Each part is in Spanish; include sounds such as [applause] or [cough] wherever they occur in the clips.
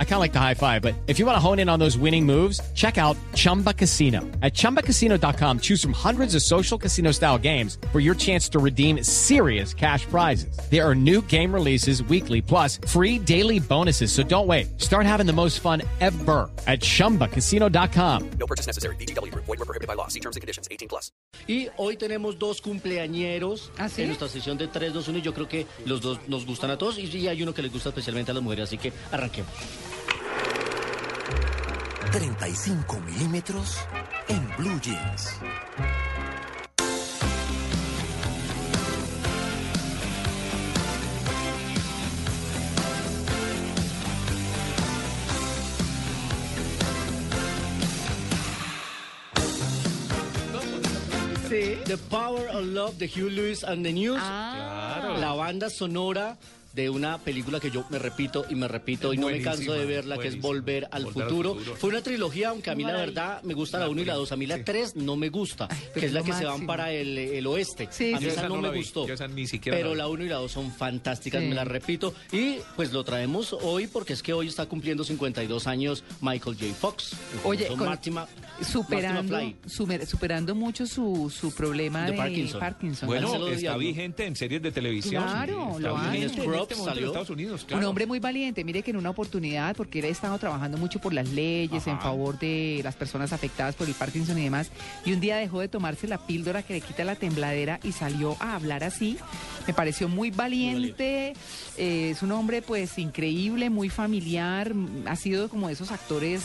I kind of like the high five, but if you want to hone in on those winning moves, check out Chumba Casino. At chumbacasino.com, choose from hundreds of social casino style games for your chance to redeem serious cash prizes. There are new game releases weekly, plus free daily bonuses. So don't wait. Start having the most fun ever at chumbacasino.com. No purchase necessary. BGW. Void were prohibited by law. See terms and conditions. 18 plus. Y hoy tenemos dos cumpleañeros ¿Ah, sí? en nuestra sesión de 3, 2, 1 y yo creo que los dos nos gustan a todos y hay uno que les gusta especialmente a las mujeres, así que arranquemos. 35 milímetros en blue jeans. Sí. The Power of Love de Hugh Lewis and the News. Ah, La banda sonora de una película que yo me repito y me repito y no me canso de verla, que es Volver al Volver al futuro. Fue una trilogía, aunque a mí la verdad me gusta la 1 y la 2. A mí la 3 no me gusta, que es la que se van para el, el oeste. Sí, a mí esa no, no me vi, gustó. yo esa ni siquiera pero la la vi. 1 y la 2 son fantásticas, Sí. me las repito. Y pues lo traemos hoy porque es que hoy está cumpliendo 52 años Michael J. Fox. Oye, con- Marty Ma- superando, superando mucho su, su problema De de, Parkinson. Parkinson. Bueno, está vigente en series de televisión. Claro, está lo vigente en este salió. Estados Unidos, claro. Un hombre muy valiente, mire que en una oportunidad, porque él ha estado trabajando mucho por las leyes en favor de las personas afectadas por el Parkinson y demás, y un día dejó de tomarse la píldora que le quita la tembladera y salió a hablar así. Me pareció muy valiente, eh, es un hombre pues increíble, muy familiar, ha sido como de esos actores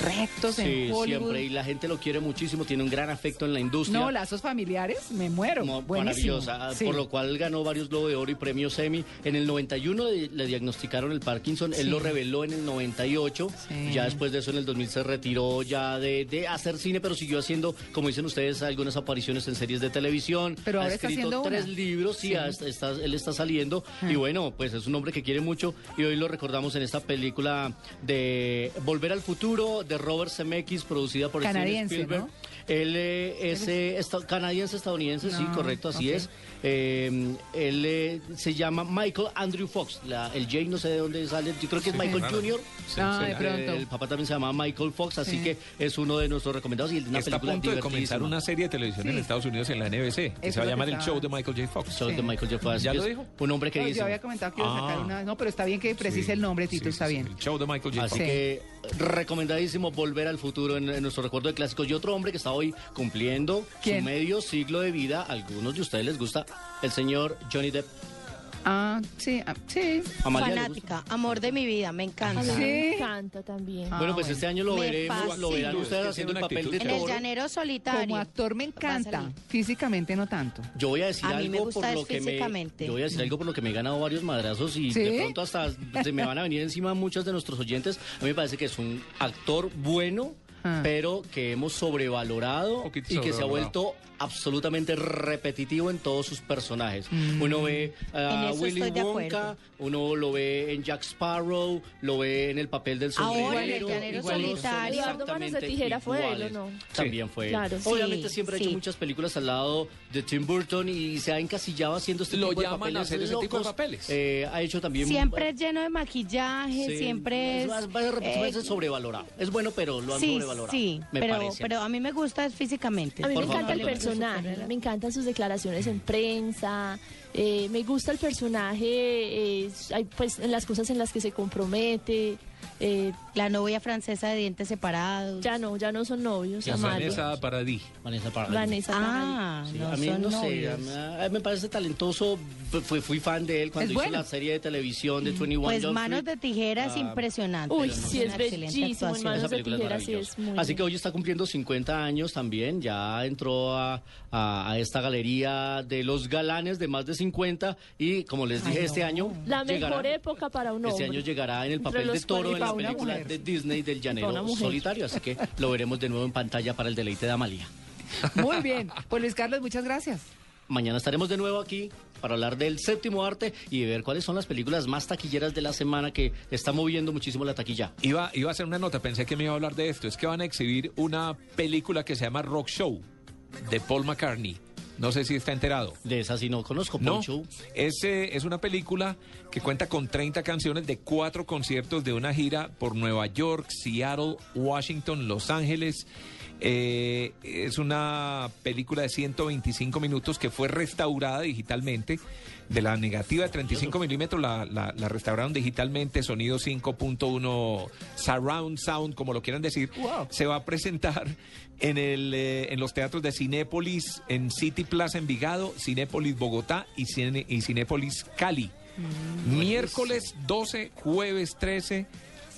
rectos Sí, en Hollywood. siempre. Y la gente lo quiere muchísimo, tiene un gran afecto en la industria. No, lazos familiares, me muero. Maravillosa, Sí. por lo cual ganó varios Globo de Oro y premios Emmy. En el 91 de- le diagnosticaron el Parkinson, Sí. él lo reveló en el 98. Sí. Ya después de eso, en el 2000 se retiró ya de, de hacer cine, pero siguió haciendo, como dicen ustedes, algunas apariciones en series de televisión. Pero ha ahora está escrito tres una. libros, sí, ha- está- él está saliendo. Y bueno, pues es un hombre que quiere mucho y hoy lo recordamos en esta película de Volver al Futuro de Robert Zemeckis, producida por Steven Canadiense, Spielberg. ¿no? Él eh, es eh, esta- canadiense estadounidense, sí, No, correcto, así ok. es. Eh, él eh, se llama Michael Andrew Fox. La- el J no sé de dónde sale, yo creo que es Michael claro. Jr. Sí, Ah, sí. de pronto. El papá también se llama Michael Fox, así Sí. que es uno de nuestros recomendados y una Está a película punto de comenzar una serie de televisión en Sí. Estados Unidos en la NBC, que Eso se va a llamar El Show de Michael J. Fox. Show de Michael J. Fox. ¿Ya así lo dijo? Un hombre que No, dice. yo había comentado que iba a sacar Ah. una. No, pero está bien que precise Sí, el nombre, sí, Tito, sí, está sí, bien. El Show de Michael J. Así Fox. Sí. que recomendadísimo volver al futuro en, en nuestro recuerdo de clásicos. Y otro hombre que está hoy cumpliendo ¿Quién? su medio siglo de vida, a algunos de ustedes les gusta, el señor Johnny Depp. Ah, sí, ah, sí. Amalia, ¿le gusta? Fanática, amor de mi vida, me encanta. Sí. me encanta también. Ah, bueno, pues bueno. este año lo Me veremos, lo fascina. verán Es ustedes haciendo el una papel de actitud En el toro. llanero solitario. Como actor me Va a encanta, salir. físicamente no tanto. Yo voy a decir A mí algo me gusta por es lo que me físicamente. yo voy a decir algo por lo que me he ganado varios madrazos y ¿Sí? de pronto hasta se me van a venir encima muchos de nuestros oyentes. A mí me parece que es un actor bueno, Pero que hemos sobrevalorado y que se ha sobrevalorado. vuelto absolutamente repetitivo en todos sus personajes. Mm. Uno ve a Willy Wonka, uno lo ve en Jack Sparrow, lo ve en el papel del sombrero. Ahora en el llanero solitario. Eduardo Tijera fue él, ¿o no? También fue él. Claro. Obviamente Sí, siempre ha hecho sí. muchas películas al lado de Tim Burton y se ha encasillado haciendo este Lo tipo de llaman a papeles hacer ese tipo de papeles. Eh, ha hecho también... Siempre es lleno de maquillaje, Sí, siempre es... va- va- eh, va- sobrevalorado. Es bueno, pero lo han sí, sí, me pero, parece. pero a mí me gusta es físicamente. A mí Por me favor. encanta el personaje, me encantan sus declaraciones en prensa, eh, me gusta el personaje, eh, hay, pues en las cosas en las que se compromete, eh, La novia francesa de dientes separados. ya no, ya no son novios. Vanessa Paradis. Vanessa Paradis. Vanessa Paradis. Ah, Sí, no a mí son no sé, a novios. mí, a mí me parece talentoso. Fui, fui fan de él cuando Es hizo bueno. la serie de televisión de 21 Pues Jump Manos Street. de tijera es Ah, impresionante. Uy, Es sí, es excelente bellísimo. Manos Esa de película es Tijera sí es muy Así que hoy está cumpliendo 50 años también. Ya entró a, a- a esta galería de los galanes de más de 50 y como les dije, Ay, este no. año La llegará- mejor época para un Este hombre. año llegará en el papel de toro en la 40 película mujer. de Disney del llanero solitario. Así que lo veremos de nuevo en pantalla para el deleite de Amalia. Muy bien. Pues Luis Carlos, muchas gracias. Mañana estaremos de nuevo aquí para hablar del séptimo arte y de ver cuáles son las películas más taquilleras de la semana que está moviendo muchísimo la taquilla. Iba, iba a hacer una nota, pensé que me iba a hablar de esto. Es que van a exhibir una película que se llama Rock Show. de Paul McCartney. No sé si está enterado. De esa sí no conozco, No, Poncho. es, eh, es una película que cuenta con 30 canciones de cuatro conciertos de una gira por Nueva York, Seattle, Washington, Los Ángeles. Eh, es una película de 125 minutos que fue restaurada digitalmente. De la negativa de 35 milímetros la, la- la restauraron digitalmente, sonido 5.1 surround sound, como lo quieran decir. Se va a presentar en, el, eh, en los teatros de Cinépolis, en City Plaza Envigado, Cinépolis Bogotá y, Cine- y Cinépolis Cali. Miércoles 12, jueves 13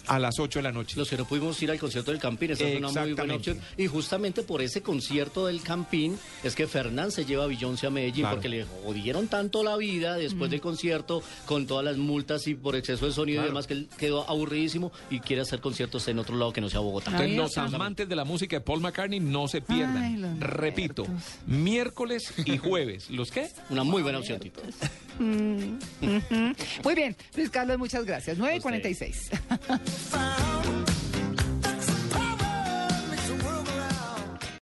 a las 8 de la noche. Los que no pudimos ir al concierto del Campín, esa es una muy buena opción. Y justamente por ese concierto del Campín es que Fernán se lleva a Beyoncé a Medellín Claro. porque le jodieron tanto la vida después del concierto con todas las multas y por exceso de sonido Claro. y demás que él quedó aburridísimo y quiere hacer conciertos en otro lado que no sea Bogotá. Ay, Entonces, los amantes de la música de Paul McCartney no se pierdan. Ay, Repito, muertos. miércoles y jueves. ¿Los qué? Una muy buena opción, Tito. Muy bien, Luis Carlos, muchas gracias. 9 y 46. [laughs]